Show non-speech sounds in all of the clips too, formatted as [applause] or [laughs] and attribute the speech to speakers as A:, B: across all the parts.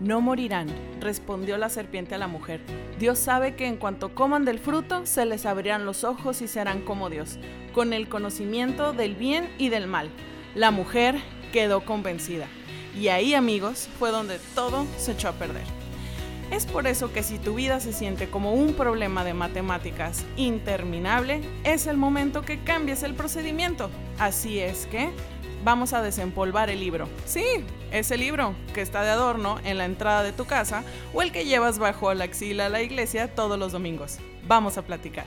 A: No morirán, respondió la serpiente a la mujer. Dios sabe que en cuanto coman del fruto, se les abrirán los ojos y serán como Dios, con el conocimiento del bien y del mal. La mujer quedó convencida. Y ahí, amigos, fue donde todo se echó a perder. Es por eso que si tu vida se siente como un problema de matemáticas interminable, es el momento que cambies el procedimiento. Así es que vamos a desempolvar el libro. Sí, ese libro que está de adorno en la entrada de tu casa o el que llevas bajo la axila a la iglesia todos los domingos. Vamos a platicar.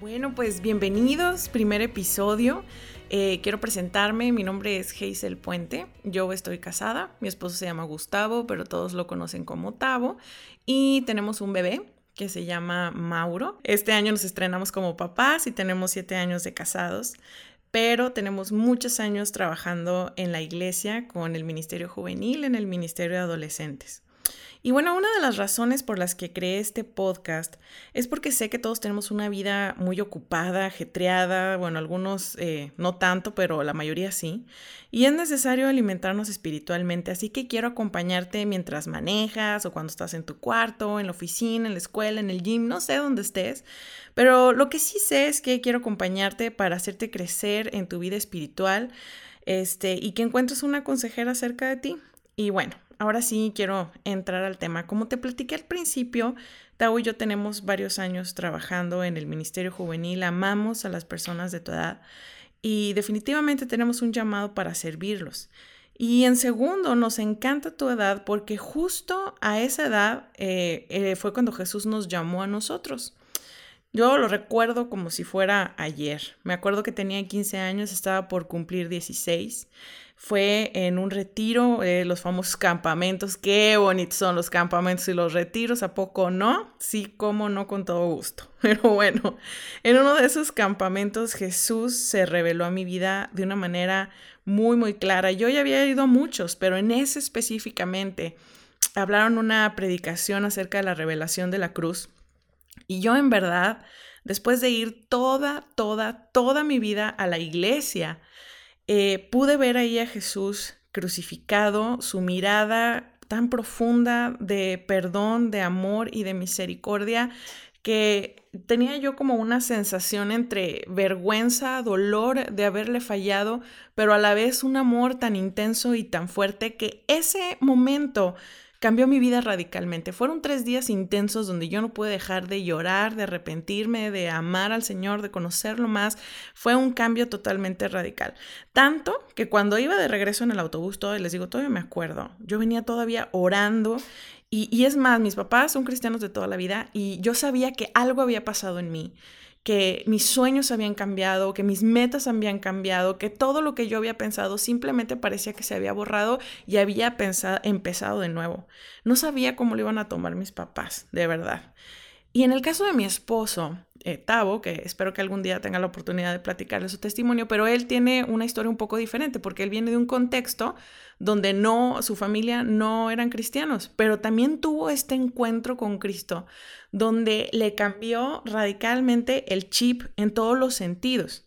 A: Bueno, pues bienvenidos, primer episodio. Eh, quiero presentarme, mi nombre es Hazel Puente, yo estoy casada, mi esposo se llama Gustavo, pero todos lo conocen como Tavo, y tenemos un bebé que se llama Mauro. Este año nos estrenamos como papás y tenemos siete años de casados, pero tenemos muchos años trabajando en la iglesia con el Ministerio Juvenil, en el Ministerio de Adolescentes. Y bueno, una de las razones por las que creé este podcast es porque sé que todos tenemos una vida muy ocupada, ajetreada, bueno, algunos eh, no tanto, pero la mayoría sí. Y es necesario alimentarnos espiritualmente, así que quiero acompañarte mientras manejas o cuando estás en tu cuarto, en la oficina, en la escuela, en el gym, no sé dónde estés. Pero lo que sí sé es que quiero acompañarte para hacerte crecer en tu vida espiritual este, y que encuentres una consejera cerca de ti. Y bueno, ahora sí quiero entrar al tema. Como te platiqué al principio, Tao y yo tenemos varios años trabajando en el Ministerio Juvenil, amamos a las personas de tu edad y definitivamente tenemos un llamado para servirlos. Y en segundo, nos encanta tu edad porque justo a esa edad eh, eh, fue cuando Jesús nos llamó a nosotros. Yo lo recuerdo como si fuera ayer. Me acuerdo que tenía 15 años, estaba por cumplir 16 fue en un retiro, eh, los famosos campamentos. Qué bonitos son los campamentos y los retiros, ¿a poco no? Sí, cómo no, con todo gusto. [laughs] Pero bueno, en uno de esos campamentos Jesús se reveló a mi vida de una manera muy, muy clara. Yo ya había ido a muchos, pero en ese específicamente hablaron una predicación acerca de la revelación de la cruz. Y yo en verdad, después de ir toda, toda, toda mi vida a la iglesia, eh, pude ver ahí a Jesús crucificado, su mirada tan profunda de perdón, de amor y de misericordia que tenía yo como una sensación entre vergüenza, dolor de haberle fallado, pero a la vez un amor tan intenso y tan fuerte que ese momento cambió mi vida radicalmente. Fueron tres días intensos donde yo no pude dejar de llorar, de arrepentirme, de amar al Señor, de conocerlo más. Fue un cambio totalmente radical. Tanto que cuando iba de regreso en el autobús, todo, les digo, todavía me acuerdo, yo venía todavía orando y, y es más, mis papás son cristianos de toda la vida y yo sabía que algo había pasado en mí que mis sueños habían cambiado, que mis metas habían cambiado, que todo lo que yo había pensado simplemente parecía que se había borrado y había empezado de nuevo. No sabía cómo lo iban a tomar mis papás, de verdad. Y en el caso de mi esposo, eh, Tavo, que espero que algún día tenga la oportunidad de platicarle su testimonio, pero él tiene una historia un poco diferente porque él viene de un contexto donde no, su familia no eran cristianos, pero también tuvo este encuentro con Cristo, donde le cambió radicalmente el chip en todos los sentidos.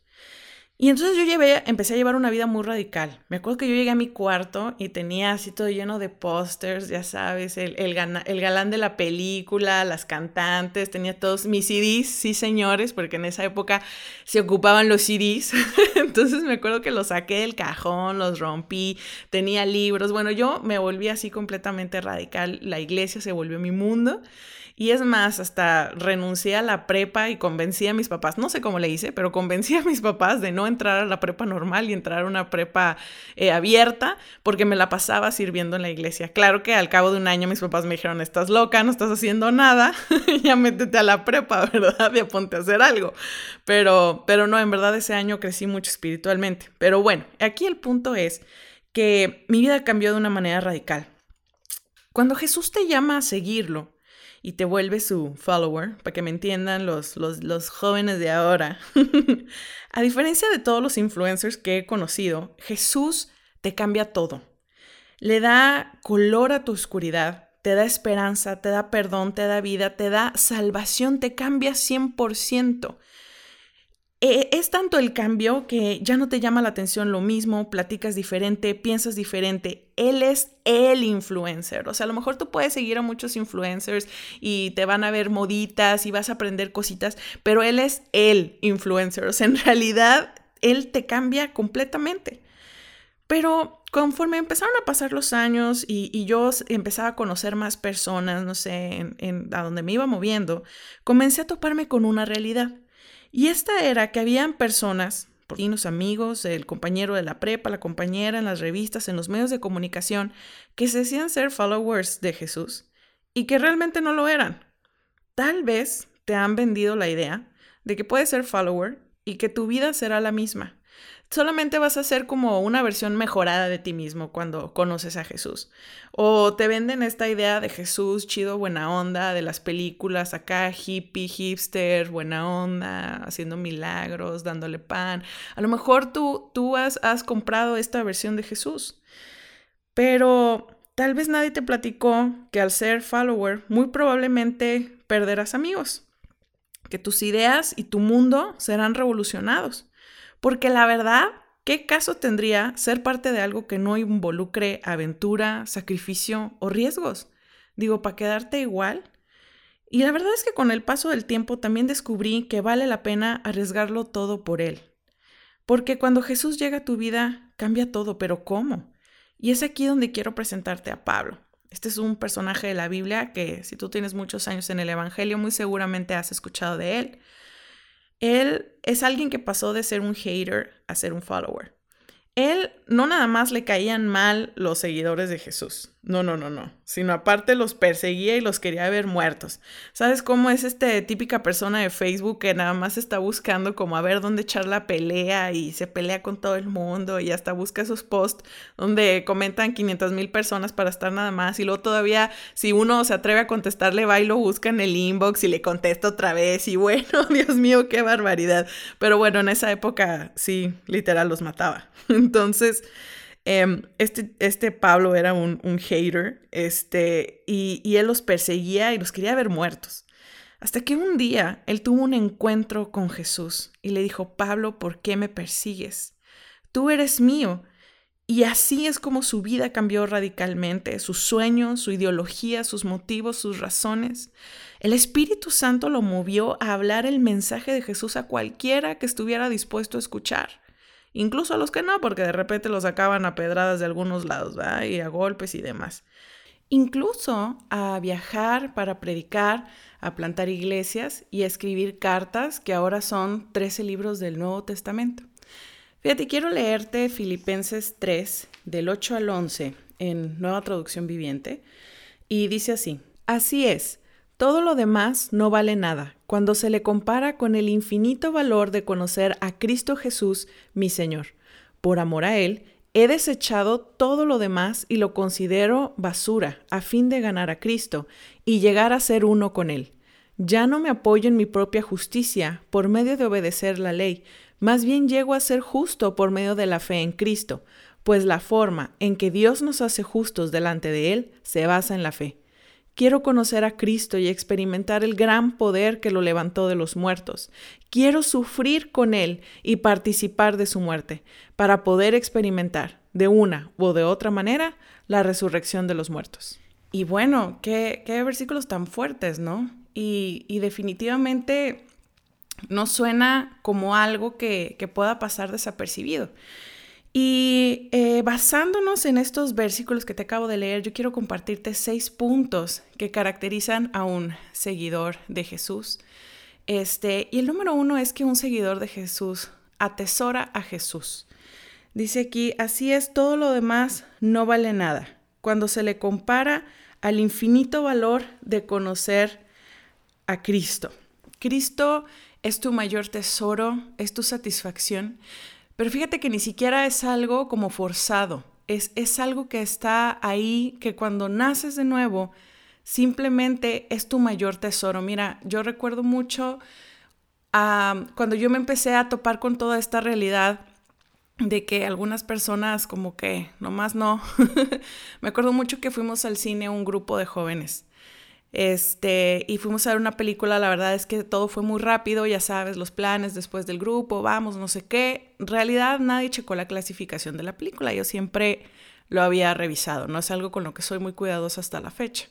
A: Y entonces yo llevé, empecé a llevar una vida muy radical. Me acuerdo que yo llegué a mi cuarto y tenía así todo lleno de pósters, ya sabes, el, el, el, galán de la película, las cantantes, tenía todos mis CDs, sí señores, porque en esa época se ocupaban los CDs. [laughs] entonces me acuerdo que los saqué del cajón, los rompí, tenía libros. Bueno, yo me volví así completamente radical. La iglesia se volvió mi mundo. Y es más, hasta renuncié a la prepa y convencí a mis papás, no sé cómo le hice, pero convencí a mis papás de no entrar a la prepa normal y entrar a una prepa eh, abierta porque me la pasaba sirviendo en la iglesia. Claro que al cabo de un año mis papás me dijeron, estás loca, no estás haciendo nada, [laughs] ya métete a la prepa, [laughs] ¿verdad? Y ponte a hacer algo. Pero, pero no, en verdad ese año crecí mucho espiritualmente. Pero bueno, aquí el punto es que mi vida cambió de una manera radical. Cuando Jesús te llama a seguirlo, y te vuelve su follower, para que me entiendan los, los, jóvenes de ahora. [laughs] a diferencia de todos los influencers que he conocido, Jesús te cambia todo. Le da color a tu oscuridad, te da esperanza, te da perdón, te da vida, te da salvación, te cambia 100%. Eh, es tanto el cambio que ya no te llama la atención lo mismo, platicas diferente, piensas diferente. Él es el influencer. O sea, a lo mejor tú puedes seguir a muchos influencers y te van a ver moditas y vas a aprender cositas, pero él es el influencer. O sea, en [laughs] realidad, él te cambia completamente. Pero conforme empezaron a pasar los años y, yo empezaba a conocer más personas, no sé, a donde me iba moviendo, comencé a toparme con una realidad. Y esta era que habían personas, los amigos, el compañero de la prepa, la compañera en las revistas, en los medios de comunicación, que se decían ser followers de Jesús y que realmente no lo eran. Tal vez te han vendido la idea de que puedes ser follower y que tu vida será la misma solamente vas a ser como una versión mejorada de ti mismo cuando conoces a Jesús. O te venden esta idea de Jesús chido, buena onda, de las películas acá, hippie, hipster, buena onda, haciendo milagros, dándole pan. A lo mejor tú, tú has, has comprado esta versión de Jesús. Pero tal vez nadie te platicó que al ser follower, muy probablemente perderás amigos. Que tus ideas y tu mundo serán revolucionados porque la verdad, ¿qué caso tendría ser parte de algo que no involucre aventura, sacrificio o riesgos? Digo, ¿para quedarte igual? Y la verdad es que con el paso del tiempo también descubrí que vale la pena arriesgarlo todo por Él. Porque cuando Jesús llega a tu vida, cambia todo, pero ¿cómo? Y es aquí donde quiero presentarte a Pablo. Este es un personaje de la Biblia que si tú tienes muchos años en el Evangelio, muy seguramente has escuchado de él. Él es alguien que pasó de ser un hater a ser un follower. Él no nada más le caían mal los seguidores de Jesús, no, no, no, no, sino aparte los perseguía y los quería ver muertos. ¿Sabes cómo es este típica persona de Facebook que nada más está buscando como a ver dónde echar la pelea y se pelea con todo el mundo y hasta busca esos posts donde comentan 500 mil personas para estar nada más y luego todavía si uno se atreve a contestarle va y lo busca en el inbox y le contesta otra vez y [laughs] bueno, Dios mío, qué barbaridad. Pero bueno, en esa época sí, literal los mataba. [laughs] Entonces... Em, este, este Pablo era un, hater este, y, y él los perseguía y los quería ver muertos. Hasta que un día él tuvo un encuentro con Jesús y le dijo, Pablo, ¿por qué me persigues? Tú eres mío. Y así es como su vida cambió radicalmente, sus sueños, su ideología, sus motivos, sus razones. El Espíritu Santo lo movió a hablar el mensaje de Jesús a cualquiera que estuviera dispuesto a escuchar incluso a los que no, porque de repente los sacaban a pedradas de algunos lados, ¿verdad? Y a golpes y demás. Incluso a viajar para predicar, a plantar iglesias y a escribir cartas, que ahora son 13 libros del Nuevo Testamento. Fíjate, quiero leerte Filipenses 3, del 8 al 11, en Nueva Traducción Viviente, y dice así, así es, todo lo demás no vale nada cuando se le compara con el infinito valor de conocer a Cristo Jesús, mi Señor. Por amor a Él, he desechado todo lo demás y lo considero basura a fin de ganar a Cristo y llegar a ser uno con Él. Ya no me apoyo en mi propia justicia por medio de obedecer la ley, más bien llego a ser justo por medio de la fe en Cristo, pues la forma en que Dios nos hace justos delante de Él se basa en la fe. Quiero conocer a Cristo y experimentar el gran poder que lo levantó de los muertos. Quiero sufrir con Él y participar de su muerte, para poder experimentar, de una o de otra manera, la resurrección de los muertos. Y bueno, qué, versículos tan fuertes, ¿no? Y, definitivamente no suena como algo que, pueda pasar desapercibido. Y eh, basándonos en estos versículos que te acabo de leer, yo quiero compartirte seis puntos que caracterizan a un seguidor de Jesús. Este, y el número uno es que un seguidor de Jesús atesora a Jesús. Dice aquí, así es, todo lo demás no vale nada. Cuando se le compara al infinito valor de conocer a Cristo. Cristo es tu mayor tesoro, es tu satisfacción. Pero fíjate que ni siquiera es algo como forzado, es, es algo que está ahí, que cuando naces de nuevo, simplemente es tu mayor tesoro. Mira, yo recuerdo mucho cuando yo me empecé a topar con toda esta realidad de que algunas personas como que nomás no. [laughs] me acuerdo mucho que fuimos al cine un grupo de jóvenes Este, y fuimos a ver una película, la verdad es que todo fue muy rápido, ya sabes, los planes después del grupo, vamos, no sé qué. En realidad nadie checó la clasificación de la película, yo siempre lo había revisado, no es algo con lo que soy muy cuidadosa hasta la fecha.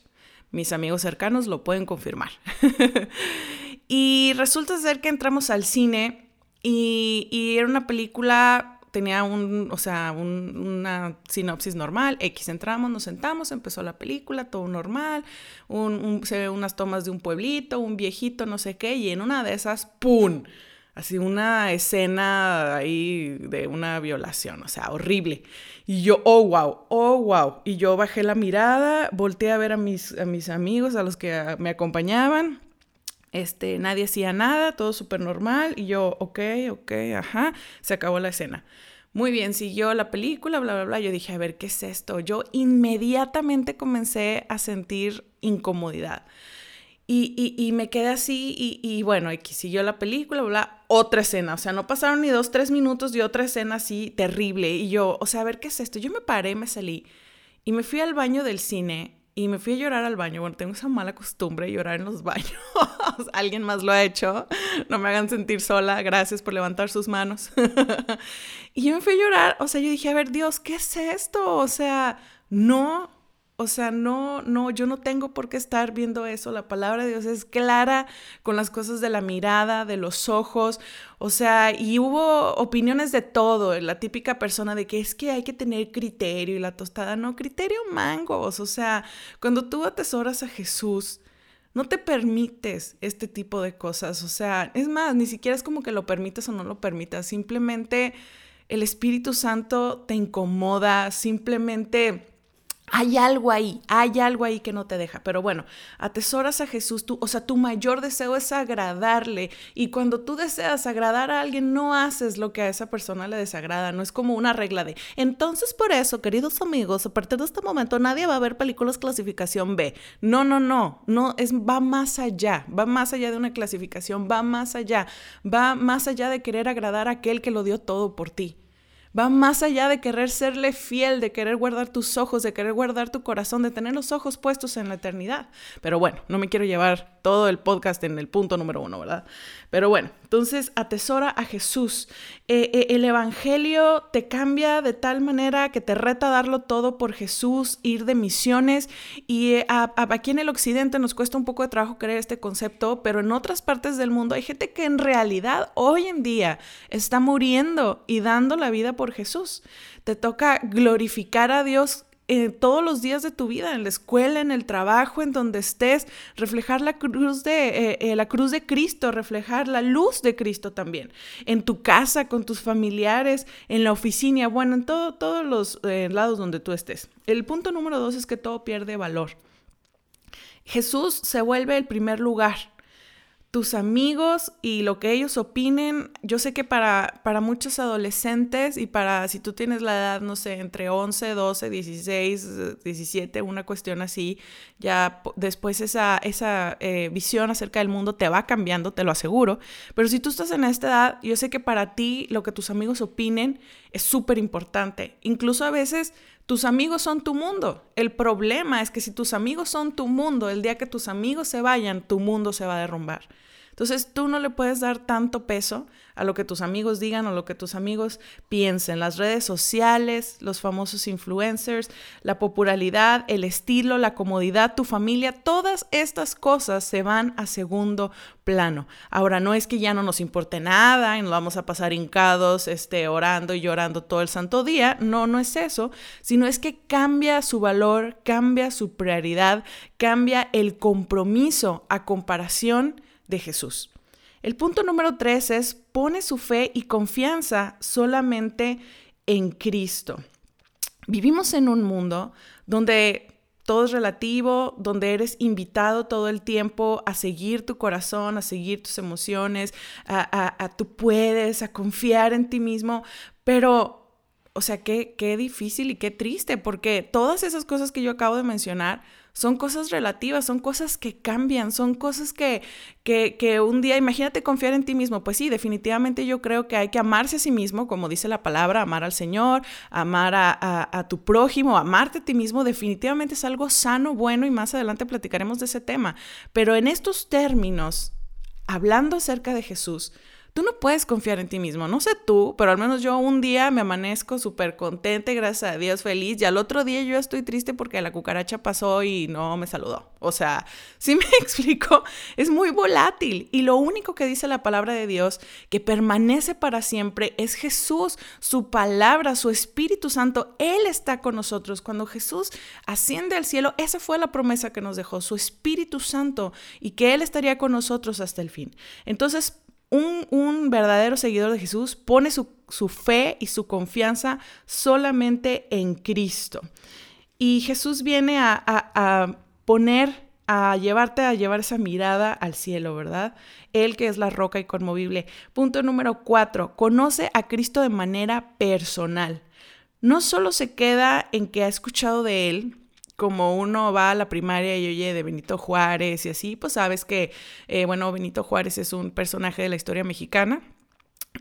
A: Mis amigos cercanos lo pueden confirmar. [laughs] y resulta ser que entramos al cine y, y era una película tenía un, o sea, una sinopsis normal, X entramos, nos sentamos, empezó la película, todo normal, un, se ve unas tomas de un pueblito, un viejito, no sé qué, y en una de esas, ¡pum! Así una escena ahí de una violación, o sea, horrible. Y yo, oh, wow, oh, wow. Y yo bajé la mirada, volteé a ver a mis, a mis amigos, a los que me acompañaban, este, nadie hacía nada, todo súper normal. Y yo, ok, ok, ajá, se acabó la escena. Muy bien, siguió la película, bla, bla, bla. Yo dije, a ver, ¿qué es esto? Yo inmediatamente comencé a sentir incomodidad. Y, y, me quedé así y, y bueno, y siguió la película, bla, otra escena. O sea, no pasaron ni dos, tres minutos de otra escena así terrible. Y yo, o sea, a ver, ¿qué es esto? Yo me paré, me salí y me fui al baño del cine y me fui a llorar al baño. Bueno, tengo esa mala costumbre de llorar en los [laughs] baños. Alguien más lo ha hecho. No me hagan sentir sola. Gracias por levantar sus manos. [laughs] y yo me fui a llorar. O sea, yo dije, a ver, Dios, ¿qué es esto? O sea, no o sea, no, no, yo no tengo por qué estar viendo eso. La palabra de Dios es clara con las cosas de la mirada, de los ojos. O sea, y hubo opiniones de todo. La típica persona de que es que hay que tener criterio y la tostada, no, criterio mangos. O sea, cuando tú atesoras a Jesús, no te permites este tipo de cosas. O sea, es más, ni siquiera es como que lo permitas o no lo permitas. Simplemente el Espíritu Santo te incomoda, simplemente hay algo ahí, hay algo ahí que no te deja. Pero bueno, atesoras a Jesús, tú, o sea, tu mayor deseo es agradarle. Y cuando tú deseas agradar a alguien, no haces lo que a esa persona le desagrada. No es como una regla de. Entonces, por eso, queridos amigos, a partir de este momento nadie va a ver películas clasificación B. No, no, no. No, es, va más allá. Va más allá de una clasificación. Va más allá. Va más allá de querer agradar a aquel que lo dio todo por ti. Va más allá de querer serle fiel, de querer guardar tus ojos, de querer guardar tu corazón, de tener los ojos puestos en la eternidad. Pero bueno, no me quiero llevar todo el podcast en el punto número uno, ¿verdad? Pero bueno, entonces atesora a Jesús. Eh, eh, el Evangelio te cambia de tal manera que te reta a darlo todo por Jesús, ir de misiones. Y eh, aquí en el Occidente nos cuesta un poco de trabajo creer este concepto, pero en otras partes del mundo hay gente que en realidad hoy en día está muriendo y dando la vida por Jesús. Te toca glorificar a Dios eh, todos los días de tu vida, en la escuela, en el trabajo, en donde estés, reflejar la cruz de, eh, eh, la cruz de Cristo, reflejar la luz de Cristo también, en tu casa, con tus familiares, en la oficina, bueno, en todo, todos los lados donde tú estés. El punto número dos es que todo pierde valor. Jesús se vuelve el primer lugar tus amigos y lo que ellos opinen. Yo sé que para, para muchos adolescentes y para si tú tienes la edad, no sé, entre 11, 12, 16, 17, una cuestión así, ya después esa, esa eh, visión acerca del mundo te va cambiando, te lo aseguro. Pero si tú estás en esta edad, yo sé que para ti lo que tus amigos opinen es súper importante. Incluso a veces tus amigos son tu mundo. El problema es que si tus amigos son tu mundo, el día que tus amigos se vayan, tu mundo se va a derrumbar. Entonces tú no le puedes dar tanto peso a lo que tus amigos digan o lo que tus amigos piensen. Las redes sociales, los famosos influencers, la popularidad, el estilo, la comodidad, tu familia, todas estas cosas se van a segundo plano. Ahora no es que ya no nos importe nada y nos vamos a pasar hincados, este, orando y llorando todo el santo día. No, no es eso, sino es que cambia su valor, cambia su prioridad, cambia el compromiso a comparación de Jesús. El punto número tres es pone su fe y confianza solamente en Cristo. Vivimos en un mundo donde todo es relativo, donde eres invitado todo el tiempo a seguir tu corazón, a seguir tus emociones, a, tú puedes, a confiar en ti mismo, pero, o sea, qué, qué difícil y qué triste, porque todas esas cosas que yo acabo de mencionar son cosas relativas, son cosas que cambian, son cosas que, que, un día, imagínate confiar en ti mismo, pues sí, definitivamente yo creo que hay que amarse a sí mismo, como dice la palabra, amar al Señor, amar a, a tu prójimo, amarte a ti mismo, definitivamente es algo sano, bueno y más adelante platicaremos de ese tema, pero en estos términos, hablando acerca de Jesús, tú no puedes confiar en ti mismo. No sé tú, pero al menos yo un día me amanezco súper contenta gracias a Dios feliz y al otro día yo estoy triste porque la cucaracha pasó y no me saludó. O sea, [laughs] si me [laughs] explico, es muy volátil y lo único que dice la palabra de Dios que permanece para siempre es Jesús, su palabra, su Espíritu Santo. Él está con nosotros. Cuando Jesús asciende al cielo, esa fue la promesa que nos dejó, su Espíritu Santo y que Él estaría con nosotros hasta el fin. Entonces, un, verdadero seguidor de Jesús pone su, fe y su confianza solamente en Cristo. Y Jesús viene a, a, poner, a llevarte a llevar esa mirada al cielo, ¿verdad? Él que es la roca inconmovible. Punto número cuatro, conoce a Cristo de manera personal. No solo se queda en que ha escuchado de Él, como uno va a la primaria y oye de Benito Juárez y así, pues sabes que, eh, bueno, Benito Juárez es un personaje de la historia mexicana.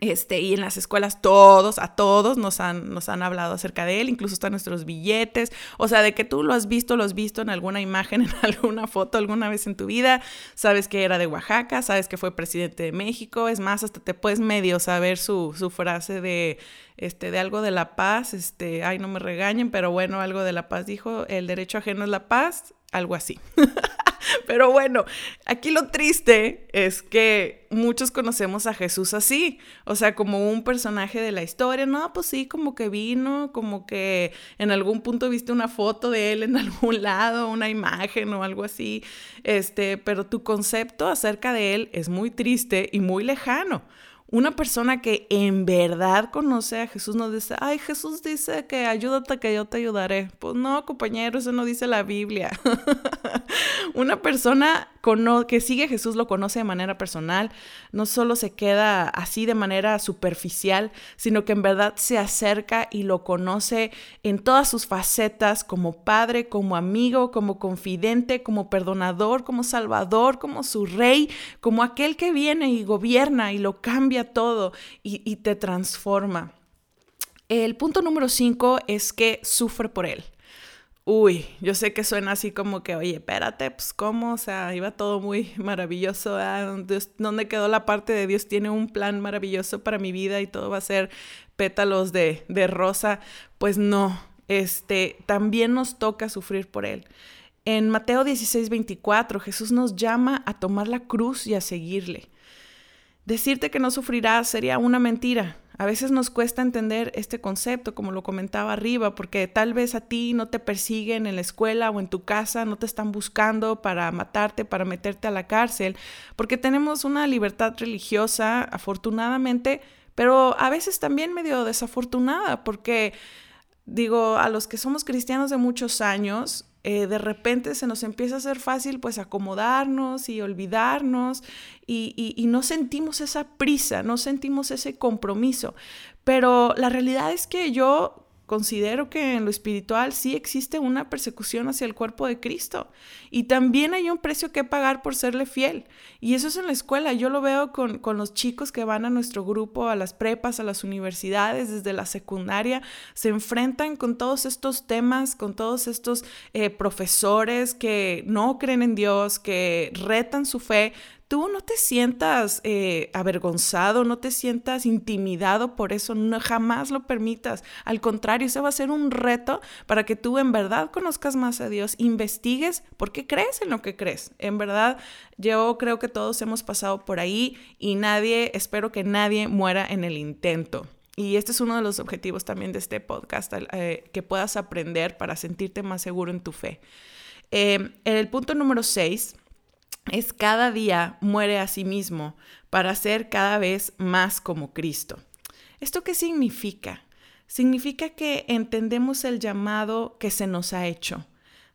A: Este, y en las escuelas todos, a todos nos han, nos han hablado acerca de él, incluso están nuestros billetes, o sea, de que tú lo has visto, lo has visto en alguna imagen, [laughs] en alguna foto alguna vez en tu vida, sabes que era de Oaxaca, sabes que fue presidente de México, es más, hasta te puedes medio saber su, su frase de este, de algo de la paz, este, ay, no me regañen, pero bueno, algo de la paz dijo, el derecho ajeno es la paz, algo así. [laughs] pero bueno, aquí lo triste es que muchos conocemos a Jesús así, o sea, como un personaje de la historia, no, pues sí, como que vino, como que en algún punto viste una foto de él en [laughs] algún lado, una imagen o algo así, este, pero tu concepto acerca de él es muy triste y muy lejano. Una persona que en verdad conoce a Jesús no dice, ay, Jesús dice que ayúdate que yo te ayudaré. Pues no, compañero, eso no dice la Biblia. [laughs] Una persona que sigue Jesús lo conoce de manera personal, no solo se queda así de manera superficial, sino que en verdad se acerca y lo conoce en todas sus facetas, como padre, como amigo, como confidente, como perdonador, como salvador, como su rey, como aquel que viene y gobierna y lo cambia todo y te transforma. El punto número cinco es que sufre por él. Uy, yo sé que suena así como que, oye, espérate, pues cómo, o sea, iba todo muy [laughs] maravilloso, ¿dónde quedó la parte de Dios tiene un plan maravilloso para mi vida y todo va a ser pétalos de, de rosa? Pues no, este, también nos toca sufrir por Él. En Mateo 16, 24, Jesús nos llama a tomar la cruz y a seguirle. Decirte que no sufrirás sería una mentira. A veces nos cuesta entender este concepto, como lo comentaba arriba, porque tal vez a ti no te persiguen en la escuela o en tu casa, no te están buscando para matarte, para meterte a la cárcel, porque tenemos una libertad religiosa, afortunadamente, pero a veces también medio desafortunada, porque digo, a los que somos cristianos de muchos años, eh, de repente se nos empieza a hacer fácil pues acomodarnos y olvidarnos y, y, no sentimos esa prisa, no sentimos ese compromiso. Pero la realidad es que yo considero que en lo espiritual sí existe una persecución hacia el cuerpo de Cristo y también hay un precio que pagar por serle fiel. Y eso es en la escuela, yo lo veo con, los chicos que van a nuestro grupo, a las prepas, a las universidades, desde la secundaria, se enfrentan con todos estos temas, con todos estos eh, profesores que no creen en Dios, que retan su fe, tú no te sientas eh, avergonzado, no te sientas intimidado por eso, no, jamás lo permitas. Al contrario, ese va a ser un reto para que tú en verdad conozcas más a Dios, investigues por qué crees en lo que crees. En verdad, yo creo que todos hemos pasado por ahí y nadie, espero que nadie muera en el intento. Y este es uno de los objetivos también de este podcast, eh, que puedas aprender para sentirte más seguro en tu fe. Eh, el punto número 6 es cada día muere a sí mismo para ser cada vez más como Cristo. ¿Esto qué significa? Significa que entendemos el llamado que se nos ha hecho,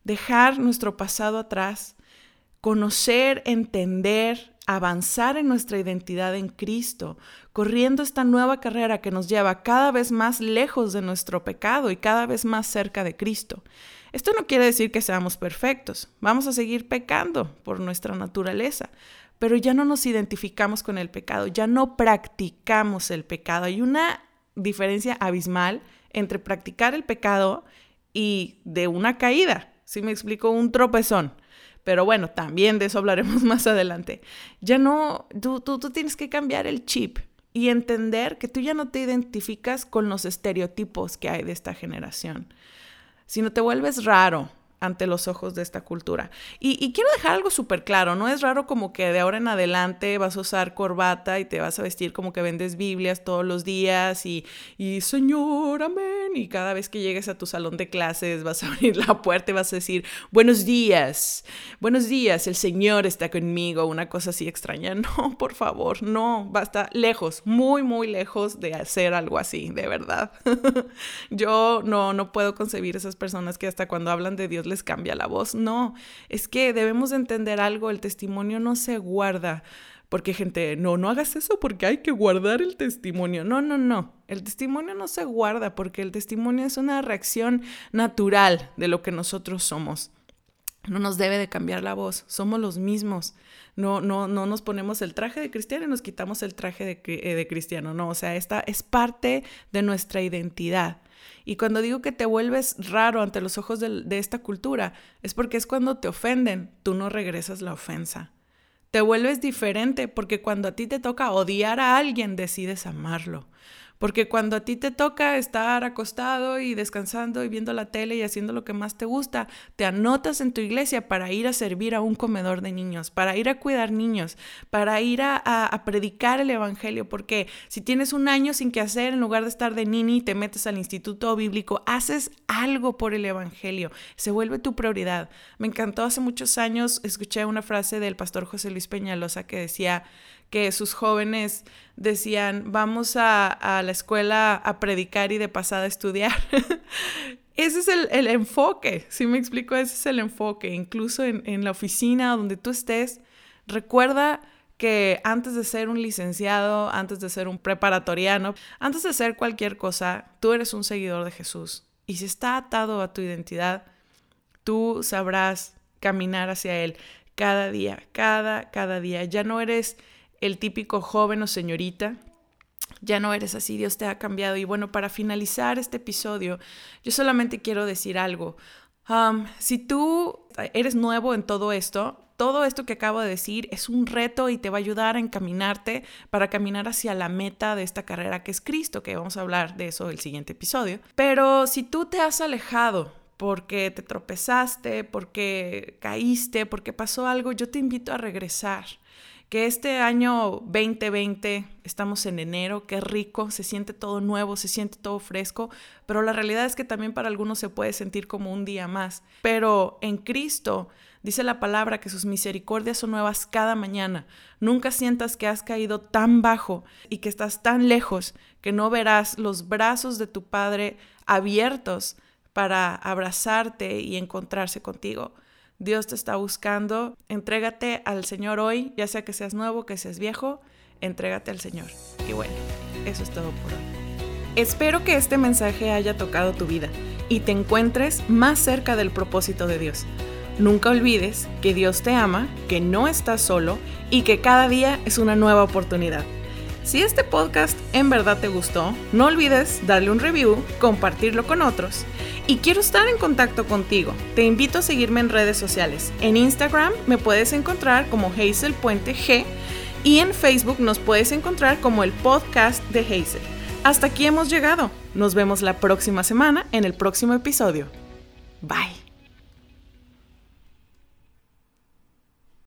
A: dejar nuestro pasado atrás, conocer, entender avanzar en nuestra identidad en Cristo, corriendo esta nueva carrera que nos lleva cada vez más lejos de nuestro pecado y cada vez más cerca de Cristo. Esto no quiere decir que seamos perfectos, vamos a seguir pecando por nuestra naturaleza, pero ya no nos identificamos con el pecado, ya no practicamos el pecado. Hay una diferencia abismal entre practicar el pecado y de una caída. Si me explico, un tropezón. Pero bueno, también de eso hablaremos [laughs] más adelante. Ya no, tú, tú, tú tienes que cambiar el chip y entender que tú ya no te identificas con los estereotipos que hay de esta generación, sino te vuelves raro, ante los ojos de esta cultura. Y, quiero dejar algo súper claro, no es raro como que de ahora en adelante vas a usar corbata y te vas a vestir como que vendes Biblias todos los días y, y Señor, amén. Y cada vez que llegues a tu salón de clases vas a [laughs] abrir la puerta y vas a decir, buenos días, buenos días, el Señor está conmigo, una cosa así extraña. [laughs] No, por favor, no, basta lejos, muy, muy lejos de hacer algo así, de verdad. [laughs] Yo no, no puedo concebir esas personas que hasta cuando hablan de Dios cambia la voz. No, es que debemos entender algo, el testimonio no se guarda. Porque gente, no, no hagas eso porque hay que guardar el testimonio. No, no, no. El testimonio no se guarda porque el testimonio es una reacción natural de lo que nosotros somos. No nos debe de cambiar la voz, somos los mismos. No, no, no nos ponemos el traje de cristiano y nos quitamos el traje de, eh, de cristiano. No, o sea, esta es parte de nuestra identidad. Y cuando digo que te vuelves raro ante los ojos de, esta cultura, es porque es cuando te ofenden, tú no regresas la ofensa. Te vuelves diferente porque cuando a ti te toca odiar a alguien, decides amarlo. Porque cuando a ti te toca estar acostado y descansando y viendo la tele y haciendo lo que más te gusta, te anotas en tu iglesia para ir a servir a un comedor de niños, para ir a cuidar niños, para ir a, predicar el Evangelio. Porque si tienes un año sin que hacer, en lugar de estar de nini, te metes al instituto bíblico, haces algo por el Evangelio, se vuelve tu prioridad. Me encantó hace muchos años, escuché una frase del pastor José Luis Peñalosa que decía, que sus jóvenes decían, vamos a, escuela a predicar y de pasada a estudiar. [laughs] ese es el, enfoque, si me explico, ese es el enfoque. Incluso en, en la oficina donde tú estés, recuerda que antes de ser un licenciado, antes de ser un preparatoriano, antes de ser cualquier cosa, tú eres un seguidor de Jesús. Y si está atado a tu identidad, tú sabrás caminar hacia Él cada día, cada, cada día. Ya no eres el típico joven o señorita. Ya no eres así, Dios te ha cambiado. Y bueno, para finalizar este episodio, yo solamente quiero decir algo. si tú eres nuevo en todo esto, todo esto que acabo de decir es un reto y te va a ayudar a encaminarte para caminar hacia la meta de esta carrera que es Cristo, que vamos a hablar de eso el siguiente episodio. Pero si tú te has alejado porque te tropezaste, porque caíste, porque pasó algo, yo te invito a regresar que este año 2020, estamos en enero, qué rico, se siente todo nuevo, se siente todo fresco, pero la realidad es que también para algunos se puede sentir como un día más. Pero en Cristo dice la palabra que sus misericordias son nuevas cada mañana. Nunca sientas que has caído tan bajo y que estás tan lejos que no verás los brazos de tu Padre abiertos para abrazarte y encontrarse contigo. Dios te está buscando. Entrégate al Señor hoy, ya sea que seas nuevo, que seas viejo, entrégate al Señor. Y bueno, eso es todo por hoy. Espero que este mensaje haya tocado tu vida y te encuentres más cerca del propósito de Dios. Nunca olvides que Dios te ama, que no estás solo y que cada día es una nueva oportunidad. Si este podcast en verdad te gustó, no olvides darle un review, compartirlo con otros y quiero estar en contacto contigo. Te invito a seguirme en redes sociales. En Instagram me puedes encontrar como Hazel Puente G y en Facebook nos puedes encontrar como el podcast de Hazel. Hasta aquí hemos llegado. Nos vemos la próxima semana en el próximo episodio. Bye.